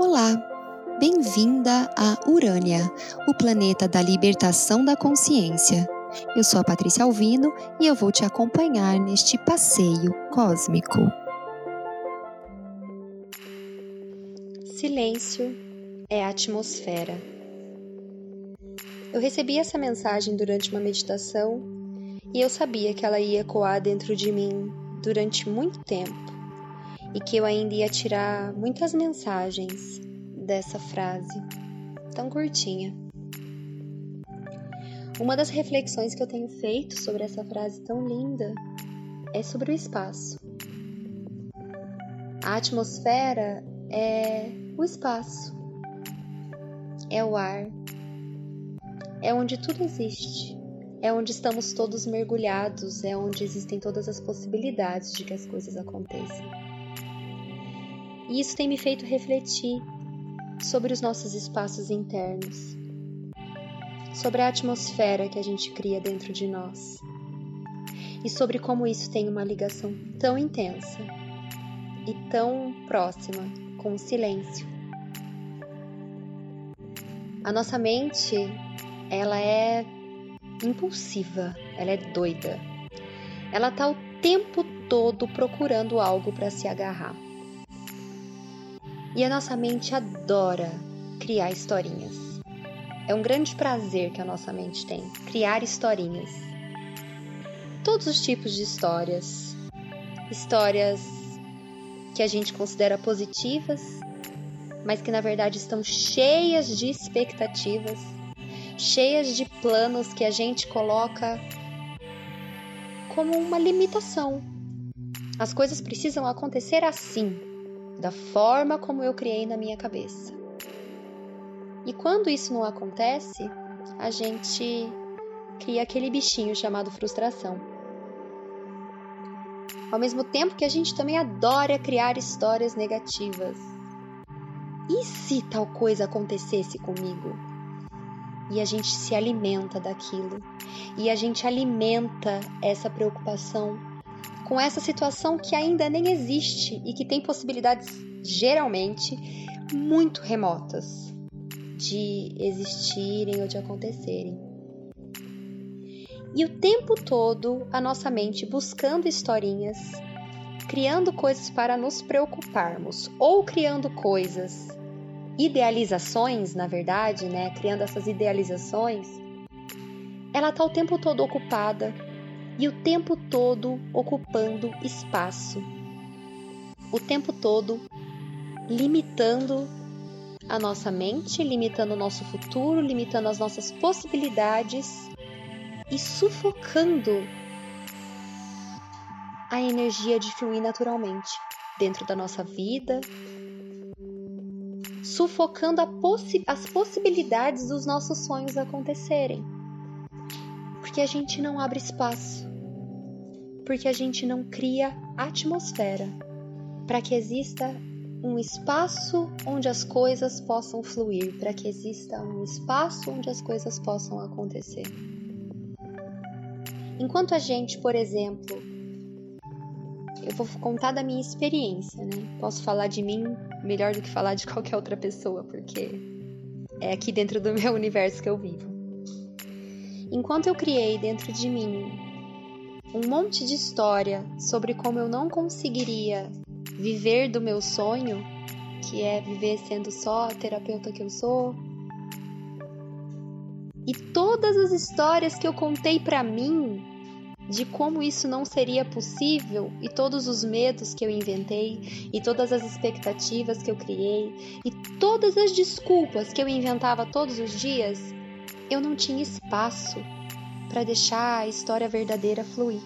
Olá, bem-vinda a Urânia, o planeta da libertação da consciência. Eu sou a Patrícia Alvino e eu vou te acompanhar neste passeio cósmico. Silêncio é atmosfera. Eu recebi essa mensagem durante uma meditação e eu sabia que ela ia ecoar dentro de mim durante muito tempo e que eu ainda ia tirar muitas mensagens dessa frase tão curtinha. Uma das reflexões que eu tenho feito sobre essa frase tão linda é sobre o espaço. A atmosfera é o espaço, é o ar, é onde tudo existe, é onde estamos todos mergulhados, é onde existem todas as possibilidades de que as coisas aconteçam. E isso tem me feito refletir sobre os nossos espaços internos, sobre a atmosfera que a gente cria dentro de nós e sobre como isso tem uma ligação tão intensa e tão próxima com o silêncio. A nossa mente, ela é impulsiva, ela é doida. Ela tá o tempo todo procurando algo para se agarrar. E a nossa mente adora criar historinhas. É um grande prazer que a nossa mente tem, criar historinhas. Todos os tipos de histórias. Histórias que a gente considera positivas, mas que na verdade estão cheias de expectativas, cheias de planos que a gente coloca como uma limitação. As coisas precisam acontecer assim, da forma como eu criei na minha cabeça. E quando isso não acontece, a gente cria aquele bichinho chamado frustração. Ao mesmo tempo que a gente também adora criar histórias negativas. E se tal coisa acontecesse comigo? E a gente se alimenta daquilo. E a gente alimenta essa preocupação com essa situação que ainda nem existe e que tem possibilidades geralmente muito remotas de existirem ou de acontecerem. E o tempo todo a nossa mente buscando historinhas, criando coisas para nos preocuparmos ou criando coisas, idealizações, na verdade, né, criando essas idealizações, ela está o tempo todo ocupada e o tempo todo ocupando espaço, o tempo todo limitando a nossa mente, limitando o nosso futuro, limitando as nossas possibilidades e sufocando a energia de fluir naturalmente dentro da nossa vida, sufocando possi as possibilidades dos nossos sonhos acontecerem. Porque a gente não abre espaço porque a gente não cria atmosfera para que exista um espaço onde as coisas possam fluir, para que exista um espaço onde as coisas possam acontecer. Enquanto a gente, por exemplo, eu vou contar da minha experiência, né? Posso falar de mim melhor do que falar de qualquer outra pessoa, porque é aqui dentro do meu universo que eu vivo. Enquanto eu criei dentro de mim um monte de história sobre como eu não conseguiria viver do meu sonho, que é viver sendo só a terapeuta que eu sou. E todas as histórias que eu contei para mim de como isso não seria possível e todos os medos que eu inventei e todas as expectativas que eu criei e todas as desculpas que eu inventava todos os dias, eu não tinha espaço para deixar a história verdadeira fluir.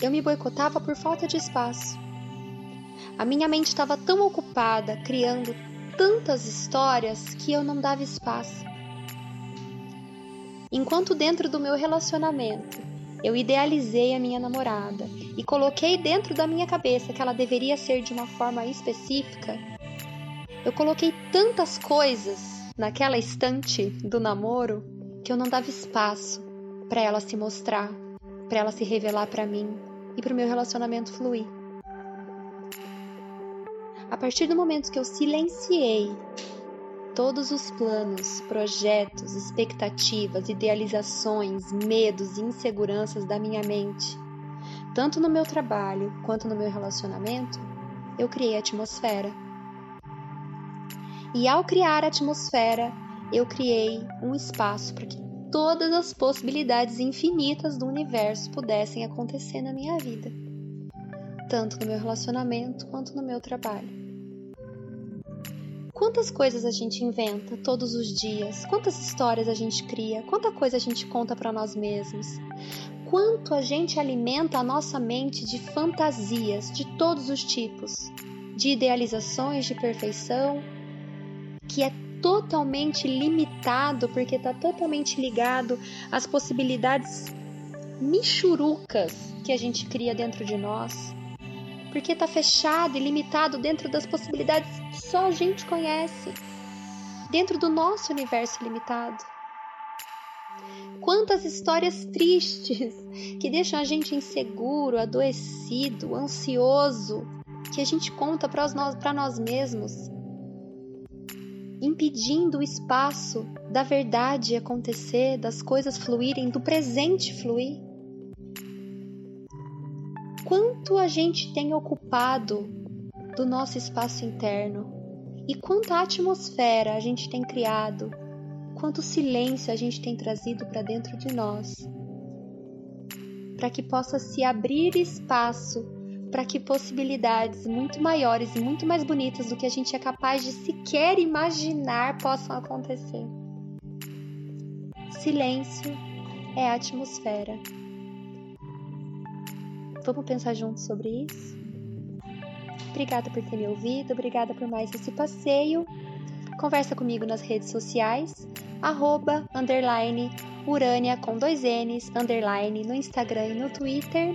Eu me boicotava por falta de espaço. A minha mente estava tão ocupada criando tantas histórias que eu não dava espaço. Enquanto dentro do meu relacionamento eu idealizei a minha namorada e coloquei dentro da minha cabeça que ela deveria ser de uma forma específica, eu coloquei tantas coisas naquela estante do namoro que eu não dava espaço para ela se mostrar, para ela se revelar para mim e para o meu relacionamento fluir. A partir do momento que eu silenciei todos os planos, projetos, expectativas, idealizações, medos e inseguranças da minha mente, tanto no meu trabalho quanto no meu relacionamento, eu criei a atmosfera. E ao criar a atmosfera, eu criei um espaço para que todas as possibilidades infinitas do universo pudessem acontecer na minha vida, tanto no meu relacionamento quanto no meu trabalho. Quantas coisas a gente inventa todos os dias? Quantas histórias a gente cria? Quanta coisa a gente conta para nós mesmos? Quanto a gente alimenta a nossa mente de fantasias de todos os tipos, de idealizações de perfeição, que é totalmente limitado porque está totalmente ligado às possibilidades michurucas que a gente cria dentro de nós. Porque está fechado e limitado dentro das possibilidades que só a gente conhece, dentro do nosso universo limitado. Quantas histórias tristes que deixam a gente inseguro, adoecido, ansioso, que a gente conta para nós, nós mesmos, impedindo o espaço da verdade acontecer, das coisas fluírem, do presente fluir. Quanto a gente tem ocupado do nosso espaço interno? E quanta atmosfera a gente tem criado, quanto silêncio a gente tem trazido para dentro de nós, para que possa se abrir espaço para que possibilidades muito maiores e muito mais bonitas do que a gente é capaz de sequer imaginar possam acontecer. Silêncio é atmosfera. Vamos pensar juntos sobre isso? Obrigada por ter me ouvido, obrigada por mais esse passeio. Conversa comigo nas redes sociais, arroba, underline, urânia com dois N's, underline, no Instagram e no Twitter.